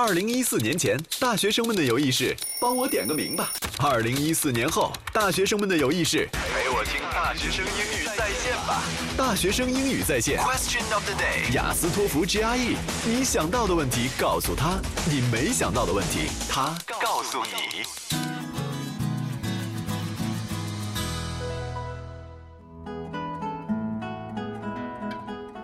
二零一四年前，大学生们的友谊是帮我点个名吧；二零一四年后，大学生们的友谊是陪我听大学生英语在线吧。大学生英语在线，Question of the day，雅思托福 GRE，你想到的问题告诉他，你没想到的问题他告诉你。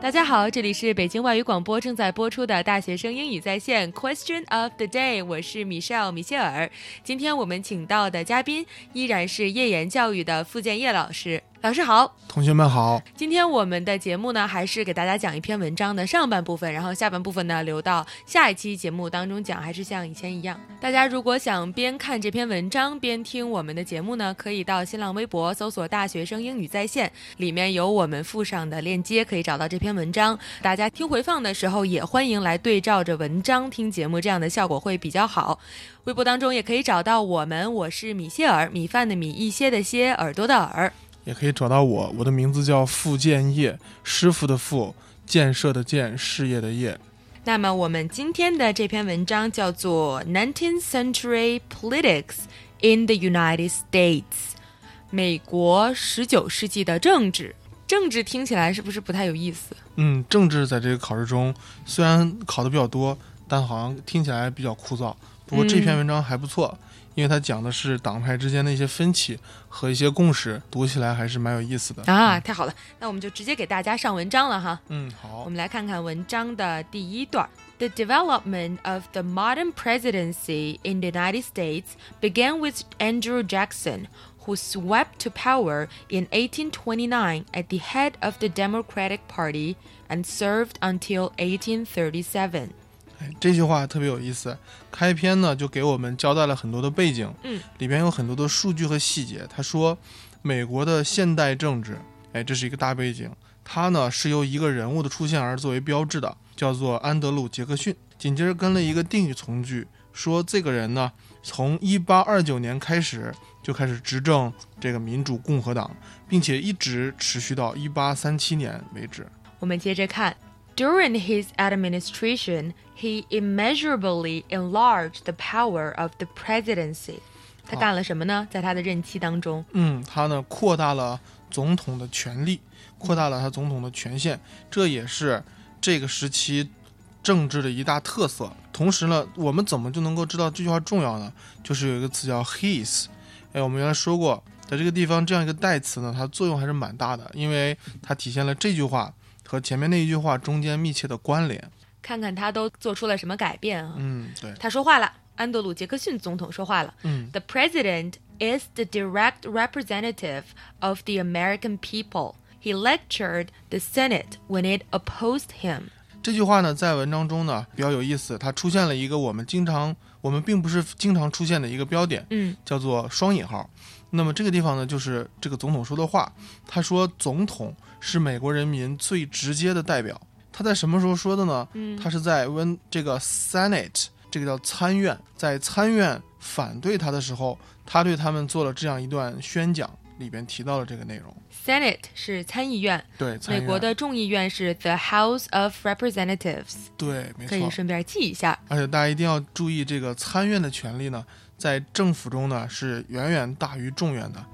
大家好，这里是北京外语广播正在播出的大学生英语在线 Question of the Day，我是米少米歇尔。今天我们请到的嘉宾依然是叶言教育的傅建业老师。老师好，同学们好。今天我们的节目呢，还是给大家讲一篇文章的上半部分，然后下半部分呢留到下一期节目当中讲，还是像以前一样。大家如果想边看这篇文章边听我们的节目呢，可以到新浪微博搜索“大学生英语在线”，里面有我们附上的链接，可以找到这篇文章。大家听回放的时候，也欢迎来对照着文章听节目，这样的效果会比较好。微博当中也可以找到我们，我是米歇尔，米饭的米，一些的些，耳朵的耳。也可以找到我，我的名字叫傅建业，师傅的傅，建设的建，事业的业。那么我们今天的这篇文章叫做《Nineteenth Century Politics in the United States》，美国十九世纪的政治。政治听起来是不是不太有意思？嗯，政治在这个考试中虽然考的比较多，但好像听起来比较枯燥。不过这篇文章还不错。因为它讲的是党派之间的一些分歧和一些共识，读起来还是蛮有意思的啊！太好了，那我们就直接给大家上文章了哈。嗯，好。我们来看看文章的第一段：The development of the modern presidency in the United States began with Andrew Jackson, who swept to power in 1829 at the head of the Democratic Party and served until 1837. 这句话特别有意思，开篇呢就给我们交代了很多的背景，嗯，里边有很多的数据和细节。他说，美国的现代政治，哎，这是一个大背景，它呢是由一个人物的出现而作为标志的，叫做安德鲁·杰克逊。紧接着跟了一个定语从句，说这个人呢从1829年开始就开始执政这个民主共和党，并且一直持续到1837年为止。我们接着看。During his administration, he immeasurably enlarged the power of the presidency. 他干了什么呢？在他的任期当中，嗯，他呢扩大了总统的权力，扩大了他总统的权限，这也是这个时期政治的一大特色。同时呢，我们怎么就能够知道这句话重要呢？就是有一个词叫 his，哎，我们原来说过，在这个地方这样一个代词呢，它作用还是蛮大的，因为它体现了这句话。和前面那一句话中间密切的关联，看看他都做出了什么改变啊？嗯，对，他说话了，安德鲁·杰克逊总统说话了。嗯，The president is the direct representative of the American people. He lectured the Senate when it opposed him. 这句话呢，在文章中呢比较有意思，它出现了一个我们经常我们并不是经常出现的一个标点，嗯，叫做双引号。那么这个地方呢，就是这个总统说的话。他说，总统是美国人民最直接的代表。他在什么时候说的呢？嗯，他是在温这个 Senate，这个叫参院，在参院反对他的时候，他对他们做了这样一段宣讲，里边提到了这个内容。Senate 是参议院，对，美国的众议院是 The House of Representatives。对，没错，可以顺便记一下。而且大家一定要注意，这个参院的权利呢。在政府中呢，是远远大于众院的。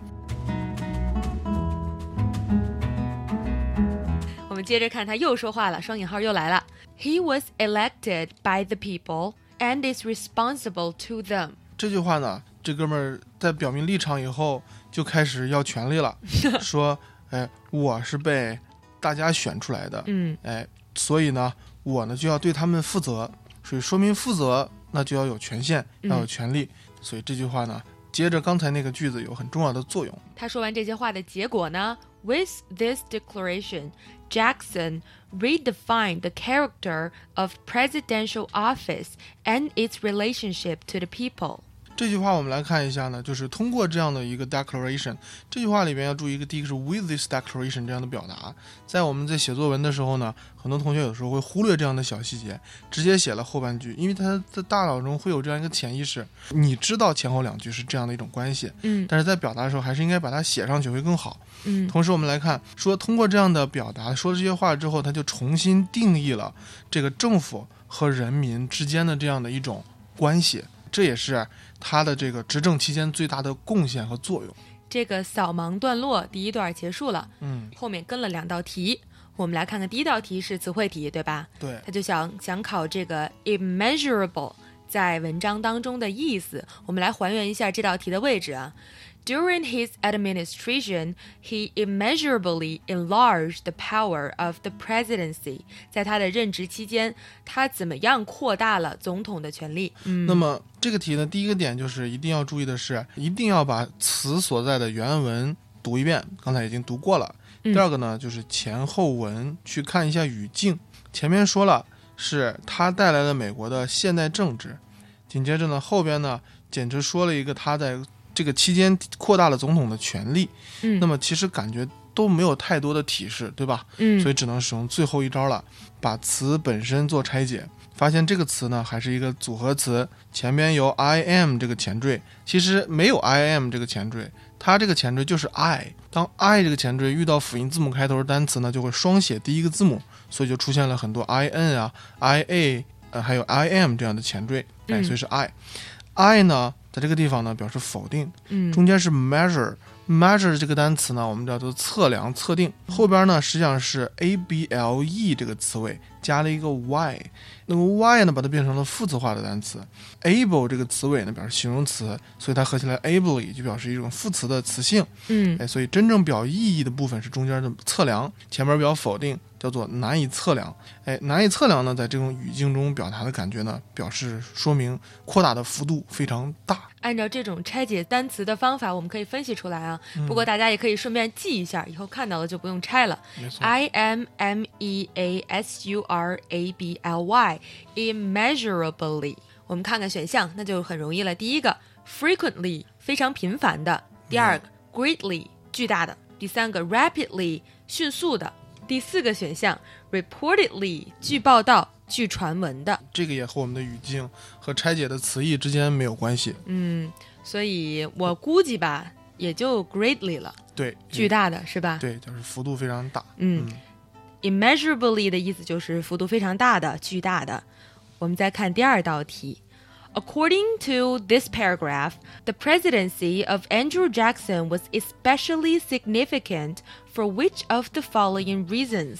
我们接着看，他又说话了，双引号又来了。He was elected by the people and is responsible to them。这句话呢，这哥们儿在表明立场以后，就开始要权利了，说：“哎，我是被大家选出来的，嗯，哎，所以呢，我呢就要对他们负责。所以说明负责，那就要有权限，要有权利。”所以这句话呢，接着刚才那个句子有很重要的作用。他说完这些话的结果呢？With this declaration, Jackson redefined the character of presidential office and its relationship to the people. 这句话我们来看一下呢，就是通过这样的一个 declaration，这句话里边要注意一个，第一个是 with this declaration 这样的表达，在我们在写作文的时候呢，很多同学有时候会忽略这样的小细节，直接写了后半句，因为他的大脑中会有这样一个潜意识，你知道前后两句是这样的一种关系，嗯，但是在表达的时候还是应该把它写上去会更好，嗯。同时我们来看，说通过这样的表达，说这些话之后，他就重新定义了这个政府和人民之间的这样的一种关系，这也是他的这个执政期间最大的贡献和作用。这个扫盲段落第一段结束了，嗯，后面跟了两道题。我们来看看第一道题是词汇题，对吧？对，他就想想考这个 immeasurable 在文章当中的意思。我们来还原一下这道题的位置啊。During his administration, he immeasurably enlarged the power of the presidency. 在他的任职期间，他怎么样扩大了总统的权力？嗯，那么这个题呢，第一个点就是一定要注意的是，一定要把词所在的原文读一遍，刚才已经读过了。嗯第二个呢，就是前后文去看一下语境。前面说了是他带来了美国的现代政治，紧接着呢，后边呢，简直说了一个他在这个期间扩大了总统的权力。嗯那么其实感觉都没有太多的提示，对吧？嗯，所以只能使用最后一招了，把词本身做拆解，发现这个词呢还是一个组合词，前边有 I am 这个前缀，其实没有 I am 这个前缀，它这个前缀就是 I。当 I 这个前缀遇到辅音字母开头的单词呢，就会双写第一个字母，所以就出现了很多 I N 啊、I A 呃还有 I am 这样的前缀，哎，嗯所以是 I。I 呢，在这个地方呢表示否定，嗯中间是 measure。measure 这个单词呢，我们叫做测量、测定。后边呢，实际上是 a b l e 这个词尾加了一个 y，那么 y 呢，把它变成了副词化的单词。able 这个词尾呢，表示形容词，所以它合起来 ably 就表示一种副词的词性。嗯哎，所以真正表意义的部分是中间的测量，前面表否定，叫做难以测量。哎，难以测量呢，在这种语境中表达的感觉呢，表示说明扩大的幅度非常大。按照这种拆解单词的方法，我们可以分析出来啊。不过大家也可以顺便记一下，以后看到了就不用拆了。I M M E A S U R A B L Y immeasurably。我们看看选项，那就很容易了。第一个 frequently 非常频繁的，第二个 greatly 巨大的，第三个 rapidly 迅速的，第四个选项 reportedly 据报道、据传闻的。这个也和我们的语境和拆解的词义之间没有关系。嗯，所以我估计吧，也就 greatly 了，对，巨大的是吧？对，就是幅度非常大。嗯，immeasurably 的意思就是幅度非常大的、巨大的。我们再看第二道题。According to this paragraph, the presidency of Andrew Jackson was especially significant for which of the following reasons?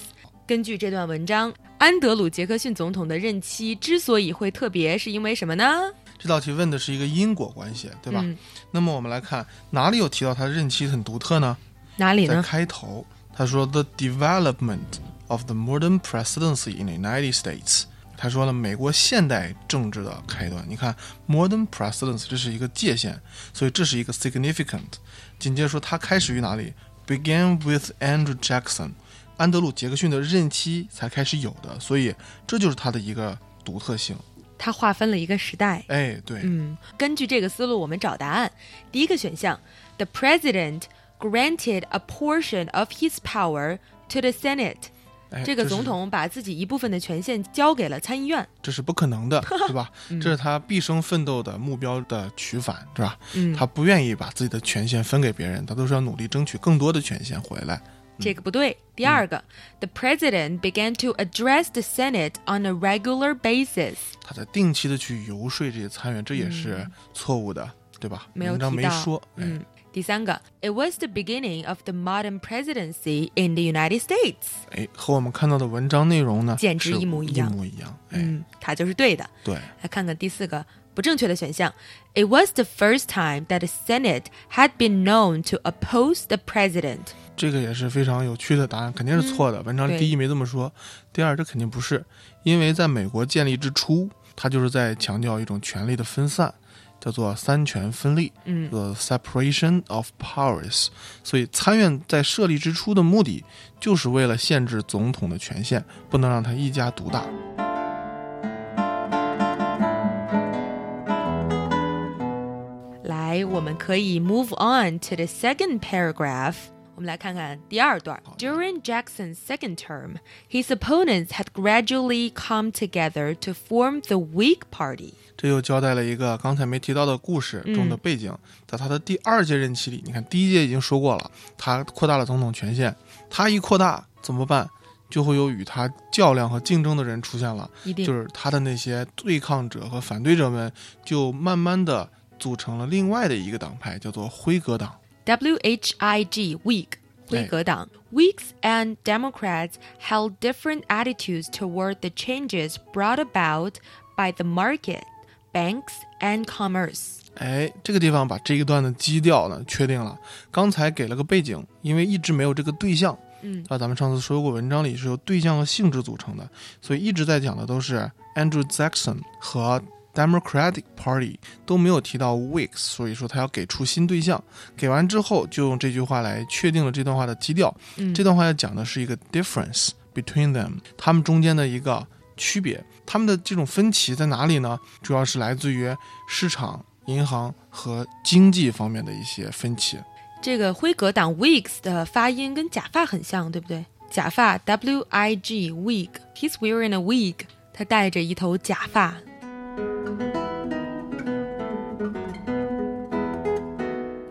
根据这段文章，安德鲁·杰克逊总统的任期之所以会特别，是因为什么呢？这道题问的是一个因果关系，对吧？嗯那么我们来看哪里有提到他的任期很独特呢？哪里呢？开头，他说 The development of the modern presidency in the United States。他说了美国现代政治的开端。你看 modern presidency 这是一个界限，所以这是一个 significant。紧接着说他开始于哪里？Began with Andrew Jackson，安德鲁·杰克逊的任期才开始有的，所以这就是他的一个独特性。它划分了一个时代。哎，对，嗯，根据这个思路，我们找答案。第一个选项，The president granted a portion of his power to the Senate。 哎这个总统把自己一部分的权限交给了参议院。这是不可能的，对吧？这是他毕生奋斗的目标的取反，是吧？嗯，他不愿意把自己的权限分给别人，他都是要努力争取更多的权限回来。这个不对。第二个、t h e president began to address the Senate on a regular basis。他在定期的去游说这些参议员，这也是错误的，对吧？嗯没有文章。没说。哎，嗯，第三个，It was the beginning of the modern presidency in the United States。哎，和我们看到的文章内容呢，简直一模一样一模一样。哎，嗯，它就是对的。对，来看看第四个不正确的选项。It was the first time that the Senate had been known to oppose the president。这个也是非常有趣的答案，肯定是错的。文章第一没这么说，第二这肯定不是，因为在美国建立之初，它就是在强调一种权力的分散，叫做三权分立，嗯叫做 separation of powers。所以参院在设立之初的目的，就是为了限制总统的权限，不能让他一家独大。来，我们可以 move on to the second paragraph。我们来看看第二段。During Jackson's second term, his opponents had gradually come together to form the Whig Party。这又交代了一个刚才没提到的故事中的背景，在他的第二届任期里，你看第一届已经说过了，他扩大了总统权限，他一扩大怎么办？就会有与他较量和竞争的人出现了，就是他的那些对抗者和反对者们，就慢慢的组成了另外的一个党派，叫做辉格党。W H I G Whig 辉格党。Whigs and Democrats held different attitudes toward the changes brought about by the market, banks, and commerce. 哎，这个地方把这一段的基调呢确定了。刚才给了个背景，因为一直没有这个对象，嗯啊，咱们上次说过，文章里是由对象和性质组成的，所以一直在讲的都是 Andrew Jackson 和 Democratic Party 都没有提到 Weeks，所以说他要给出新对象。给完之后，就用这句话来确定了这段话的基调。嗯这段话要讲的是一个 difference between them，他们中间的一个区别。他们的这种分歧在哪里呢？主要是来自于市场、银行和经济方面的一些分歧。这个辉格党 Weeks 的发音跟假发很像，对不对？假发 W I G Wig。He's wearing a wig。他戴着一头假发。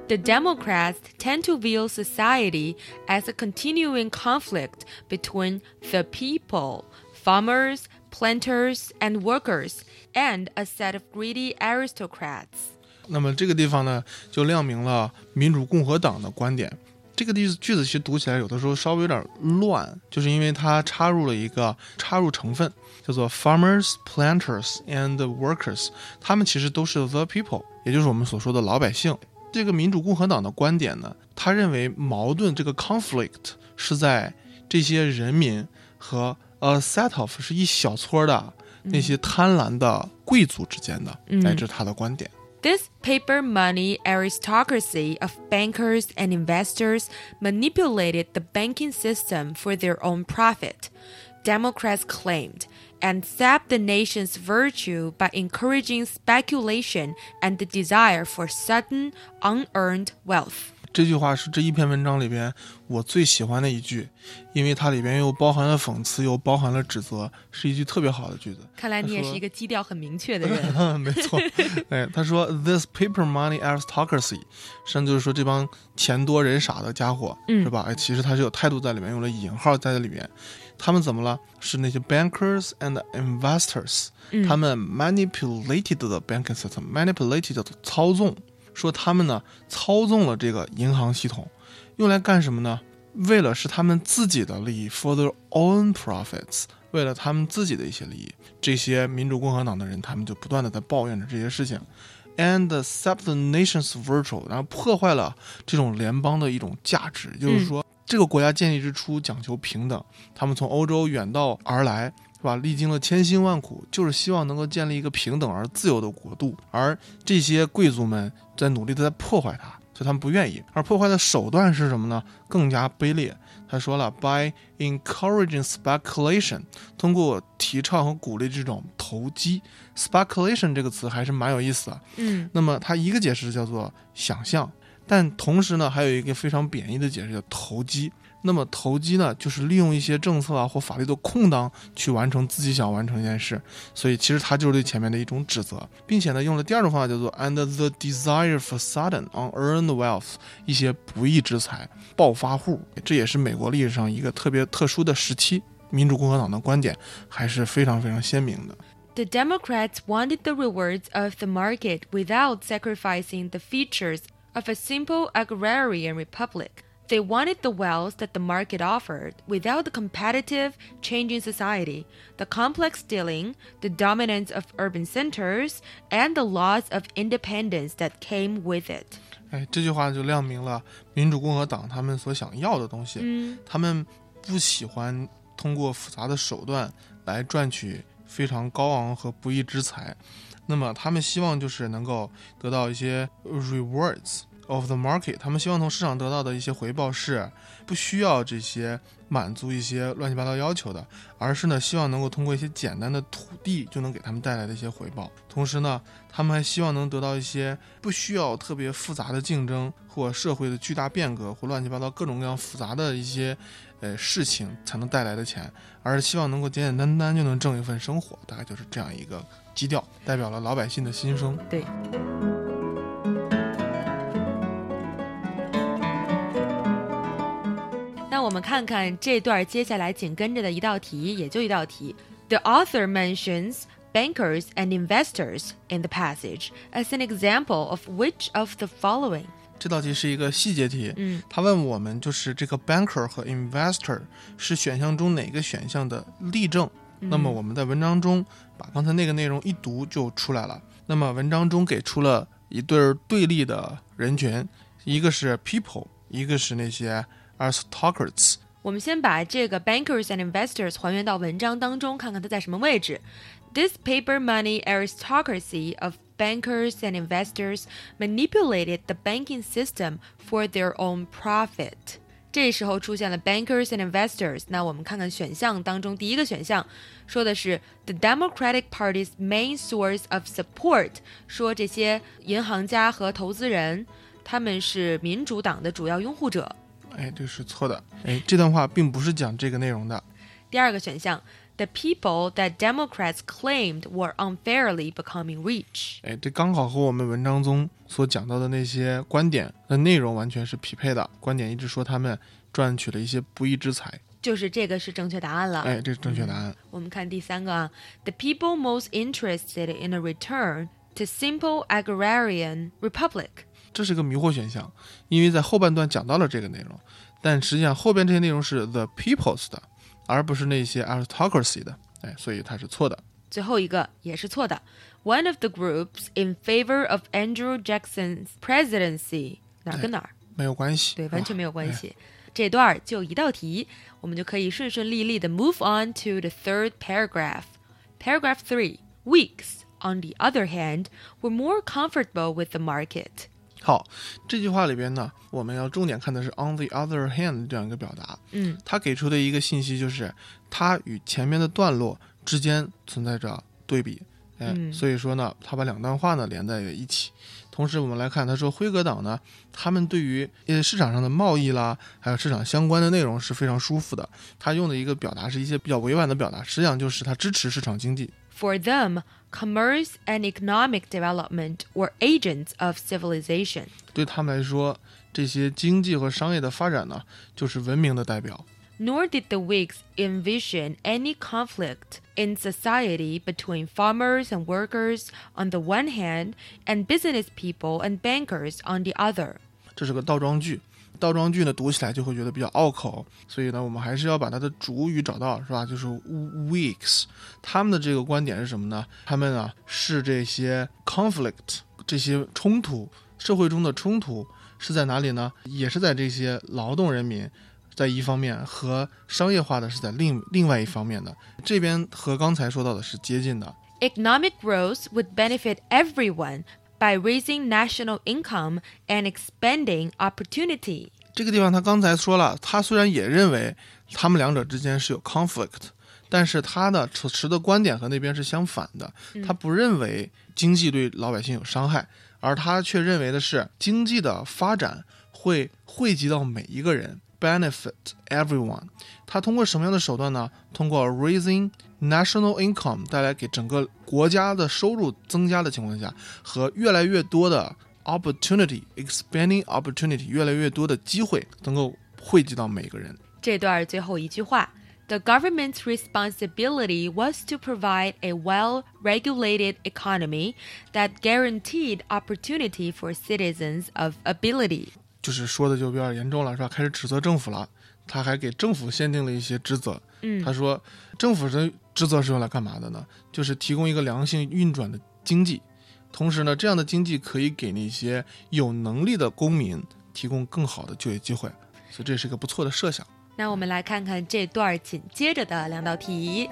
The Democrats tend to view society as a continuing conflict between the people, farmers, planters, and workers, and a set of greedy aristocrats. 那么这个地方呢，就亮明了民主共和党的观点。这个句子句子其实读起来有的时候稍微有点乱，就是因为它插入了一个插入成分，叫做 farmers, planters and workers，他们其实都是 the people，也就是我们所说的老百姓。 这个民主共和党的观点呢，他认为矛盾这个 conflict 是在这些人民和 a set of 是一小撮的那些贪婪的贵族之间的，嗯哎，这是他的观点。 This paper money aristocracy of bankers and investors manipulated the banking system for their own profit, Democrats claimed, and sapped the nation's virtue by encouraging speculation and the desire for sudden, unearned wealth. 这句话是这一篇文章里边我最喜欢的一句，因为它里边又包含了讽刺，又包含了指责，是一句特别好的句子。看来你也是一个基调很明确的人。没错，哎，他说 this paper money aristocracy，实际上就是说这帮钱多人傻的家伙，嗯是吧？哎，其实他是有态度在里面，用了引号在里面。他们怎么了？是那些 bankers and investors，、嗯他们 manipulated the banking system，manipulated 操纵，说他们呢操纵了这个银行系统，用来干什么呢？为了是他们自己的利益，for their own profits，为了他们自己的一些利益。这些民主共和党的人，他们就不断的在抱怨着这些事情，and sap the nation's virtue，然后破坏了这种联邦的一种价值，就是说。这个国家建立之初讲求平等，他们从欧洲远道而来，是吧？历经了千辛万苦，就是希望能够建立一个平等而自由的国度。而这些贵族们在努力的在破坏它，所以他们不愿意。而破坏的手段是什么呢？更加卑劣。他说了，by encouraging speculation，通过提倡和鼓励这种投机，speculation 这个词还是蛮有意思的。嗯那么它一个解释叫做想象，但同时呢，还有一个非常贬义的解释叫投机。那么投机呢，就是利用一些政策啊或法律的空档去完成自己想完成一件事，所以其实它就是对前面的一种指责，并且呢，用了第二种方法叫做 and the desire for sudden unearned wealth，一些不义之财、暴发户，这也是美国历史上一个特别特殊的时期。民主共和党的观点还是非常非常鲜明的。The Democrats wanted the rewards of the market without sacrificing the features of a simple agrarian republic. They wanted the wealth that the market offered without the competitive, changing society, the complex dealing, the dominance of urban centers, and the loss of independence that came with it. 哎，这句话就亮明了民主共和党他们所想要的东西。嗯他们不喜欢通过复杂的手段来赚取非常高昂和不义之财， 那么他们希望就是能够得到一些 rewards of the market，他们希望从市场得到的一些回报是不需要这些满足一些乱七八糟要求的，而是呢希望能够通过一些简单的土地就能给他们带来的一些回报。同时呢，他们还希望能得到一些不需要特别复杂的竞争或社会的巨大变革或乱七八糟各种各样复杂的一些呃事情才能带来的钱，而是希望能够简简单单就能挣一份生活，大概就是这样一个基调，代表了老百姓的心声。对。那我我们看看这段接下来紧跟着的一道题，也就一道题。The author mentions bankers and investors in the passage as an example of which of the following？这道题是一个细节题，嗯，他问我们就是这个 banker 和 investor 是选项中哪个选项的例证？那么我们在文章中把刚才那个内容一读就出来了。那么文章中给出了一对儿对立的人群，一个是 people，一个是那些 aristocrats。我们先把这个 bankers and investors 还原到文章当中，看看它在什么位置。This paper money aristocracy of bankers and investors manipulated the banking system for their own profit. 这时候出现了 bankers and investors，那我们看看选项当中第一个选项说的是 the Democratic Party's main source of support，说这些银行家和投资人他们是民主党的主要拥护者。哎，这是错的。哎，这段话并不是讲这个内容的。第二个选项，the people that Democrats claimed were unfairly becoming rich。哎，这刚好和我们文章中所讲到的那些观点的内容完全是匹配的。观点一直说他们赚取了一些不义之财。就是这个是正确答案了。哎，这是正确答案。我们看第三个啊，the people most interested in a return to simple agrarian republic。这是个迷惑选项，因为在后半段讲到了这个内容，但实际上后边这些内容是 the people's 的，而不是那些 aristocracy 的，哎，所以它是错的。最后一个也是错的，one of the groups in favor of Andrew Jackson's presidency 哪儿跟哪儿？没有关系，对，完全没有关哎系。这段儿就一道题，我们就可以顺顺利利的 move on to the third paragraph. Paragraph three. Weeks, on the other hand, were more comfortable with the market. 好，这句话里边呢，我们要重点看的是 on the other hand 这样一个表达。嗯，它给出的一个信息就是，它与前面的段落之间存在着对比。哎，嗯所以说呢，他把两段话呢连在了一起。同时，我们来看，他说辉格党呢，他们对于呃市场上的贸易啦，还有市场相关的内容是非常舒服的。他用的一个表达是一些比较委婉的表达，实际上就是他支持市场经济。For them, commerce and economic development were agents of civilization. 对他们来说，这些经济和商业的发展呢，就是文明的代表。 Nor did the Whigs envision any conflict in society between farmers and workers on the one hand and business people and bankers on the other. 这是个倒装句， 倒装句呢读起来就会觉得比较拗口，所以呢，我们还是要把它的主语找到，是吧？就是 weeks，他们的这个观点是什么呢？他们啊是这些 conflict 这些冲突，社会中的冲突是在哪里呢？也是在这些劳动人民。在一方面和商业化的是在另另外一方面的，这边和刚才说到的是接近的。Economic growth would benefit everyone by raising national income and expanding opportunity. 这个地方他刚才说了，他虽然也认为他们两者之间是有 conflict，但是他的持持的观点和那边是相反的。他不认为经济对老百姓有伤害，而他却认为的是经济的发展会惠及到每一个人，benefit everyone。他通过什么样的手段呢？通过 raising national income 带来给整个国家的收入增加的情况下，和越来越多的 opportunity expanding opportunity 越来越多的机会能够惠及到每个人。这段最后一句话，The government's responsibility was to provide a well-regulated economy that guaranteed opportunity for citizens of ability. 就是说的就比较严重了，是吧？开始指责政府了。 他还给政府限定了一些职责。嗯他说，政府的职责是用来干嘛的呢？就是提供一个良性运转的经济，同时呢，这样的经济可以给那些有能力的公民提供更好的就业机会，所以这是一个不错的设想。那我们来看看这段紧接着的两道题。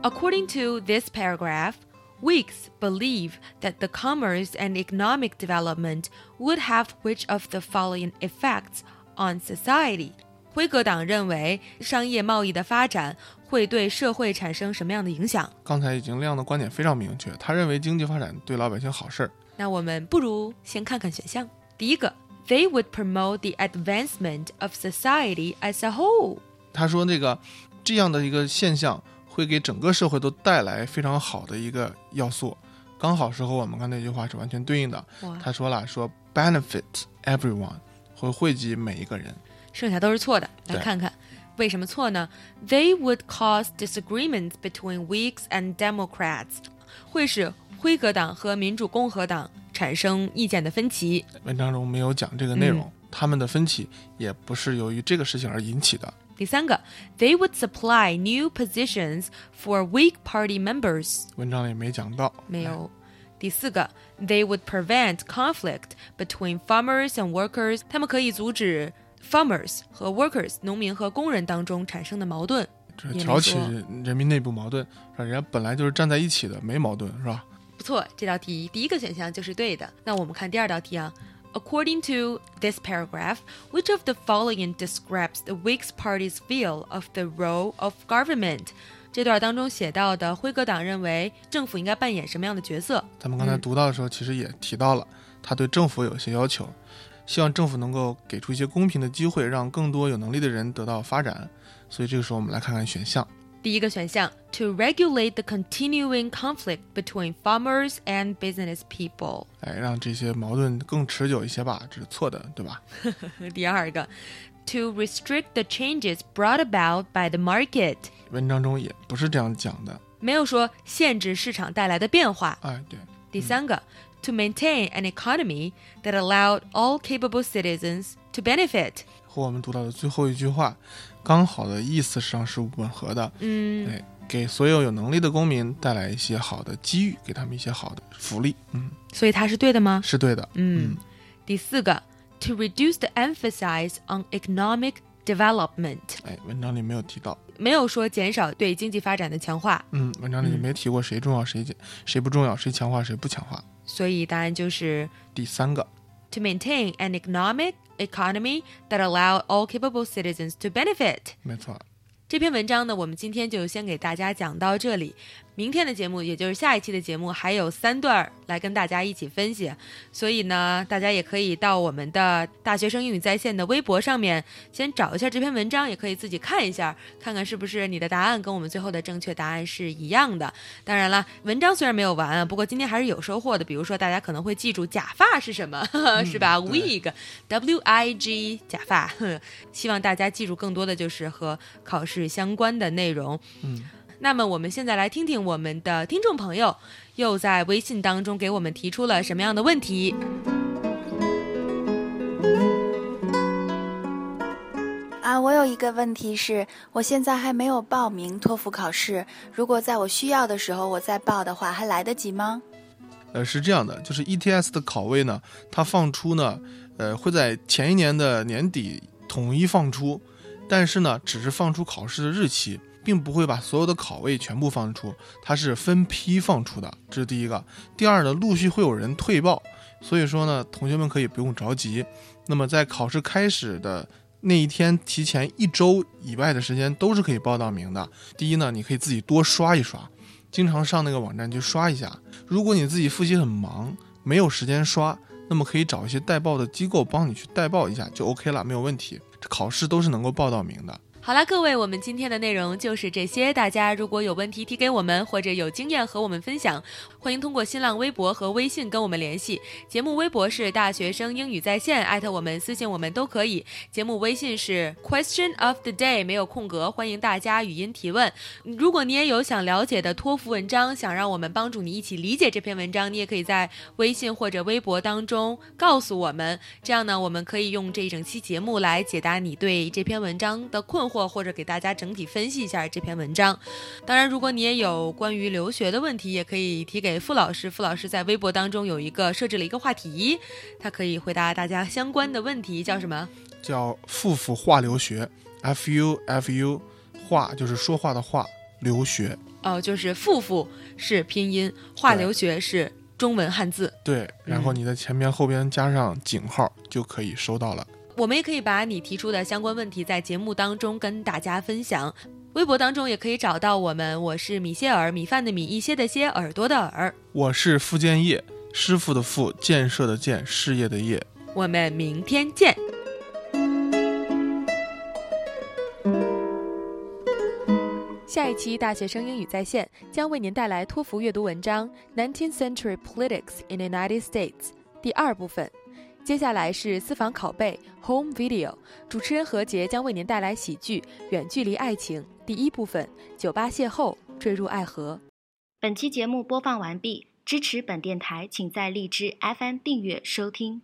According to this paragraph, Weeks believe that the commerce and economic development would have which of the following effects on society? 辉格党认为商业贸易的发展会对社会产生什么样的影响？刚才已经亮的观点非常明确，他认为经济发展对老百姓好事儿。那我们不如先看看选项。第一个，They would promote the advancement of society as a whole。他说这个这样的一个现象 会给整个社会都带来非常好的一个要素，刚好是和我们刚才那句话是完全对应的。他说了，说 benefit everyone，会惠及每一个人。剩下都是错的。来看看为什么错呢？They would cause disagreements between Whigs and Democrats，会使辉格党和民主共和党产生意见的分歧。文章中没有讲这个内容，嗯他们的分歧也不是由于这个事情而引起的。第三个，They would supply new positions for weak Party members。文章里没讲到，没有。第四个，They would prevent conflict between farmers and workers。他们可以阻止 farmers 和 workers 农民和工人当中产生的矛盾。这挑起人人民内部矛盾，是吧？人家本来就是站在一起的，没矛盾，是吧？不错，这道题第一个选项就是对的。那我们看第二道题啊。According to this paragraph, which of the following describes the Whigs Party's view of the role of government？这段当中写到的辉格党认为政府应该扮演什么样的角色？咱们刚才读到的时候，其实也提到了，他对政府有一些要求，希望政府能够给出一些公平的机会，让更多有能力的人得到发展。所以这个时候，我们来看看选项。第一个选项，to regulate the continuing conflict between farmers and business people。哎，让这些矛盾更持久一些吧，这是错的，对吧？第二个，to restrict the changes brought about by the market。文章中也不是这样讲的。没有说限制市场带来的变化。哎，对，第三个，to maintain an economy that allowed all capable citizens to benefit。和我们读到的最后一句话， 刚好的意思上是吻合的。嗯，哎，给所有有能力的公民带来一些好的机遇，给他们一些好的福利。嗯，所以它是对的吗？是对的。嗯。第四个，to reduce the emphasis on economic development。哎，文章里没有提到。没有说减少对经济发展的强化，嗯，文章里没提过谁重要谁减，谁不重要，谁强化谁不强化。所以答案就是第三个，to maintain an economic economy that allow all capable citizens to benefit。没错。这篇文章呢，我们今天就先给大家讲到这里。 明天的节目，也就是下一期的节目，还有三段儿来跟大家一起分析。所以呢，大家也可以到我们的大学生英语在线的微博上面，先找一下这篇文章，也可以自己看一下，看看是不是你的答案跟我们最后的正确答案是一样的。当然了，文章虽然没有完啊，不过今天还是有收获的。比如说，大家可能会记住假发是什么，是吧？wig，W I G，假发。哼希望大家记住更多的就是和考试相关的内容。嗯，那么我们现在来听听我们的听众朋友又在微信当中给我们提出了什么样的问题。啊，我有一个问题是，我现在还没有报名托福考试，如果在我需要的时候我再报的话，还来得及吗？呃，是这样的，就是 ETS 的考位呢，它放出呢，呃，会在前一年的年底统一放出，但是呢，只是放出考试的日期，并不会把所有的考位全部放出，它是分批放出的，这是第一个。第二呢，陆续会有人退报，所以说呢，同学们可以不用着急。那么在考试开始的那一天提前一周以外的时间都是可以报到名的。第一呢，你可以自己多刷一刷，经常上那个网站去刷一下。如果你自己复习很忙，没有时间刷，那么可以找一些代报的机构帮你去代报一下就 OK 了，没有问题。考试都是能够报到名的。好啦，各位，我们今天的内容就是这些。大家如果有问题提给我们，或者有经验和我们分享，欢迎通过新浪微博和微信跟我们联系。节目微博是大学生英语在线，艾特我们、私信我们都可以。节目微信是 Question of the Day，没有空格，欢迎大家语音提问。如果你也有想了解的托福文章，想让我们帮助你一起理解这篇文章，你也可以在微信或者微博当中告诉我们。这样呢，我们可以用这一整期节目来解答你对这篇文章的困惑，或者给大家整体分析一下这篇文章。当然，如果你也有关于留学的问题，也可以提给傅老师。傅老师在微博当中有一个设置了一个话题，他可以回答大家相关的问题，叫什么？叫复复话留学，F U F U，话就是说话的话，留学。哦，就是复复是拼音，话留学是中文汉字。对，然后你在前面后边加上井号就可以收到了。我们也可以把你提出的相关问题在节目当中跟大家分享。微博当中也可以找到我们，我是米歇尔，米饭的米，一些的些，耳朵的耳。我是傅建业，师傅的傅，建设的建，事业的业。我们明天见。下一期大学生英语在线将为您带来托福阅读文章《Nineteenth Century Politics in the United States》第二部分。接下来是私房拷贝 Home Video，主持人何洁将为您带来喜剧《远距离爱情》第一部分：酒吧邂逅，坠入爱河。本期节目播放完毕，支持本电台，请在荔枝 FM 订阅收听。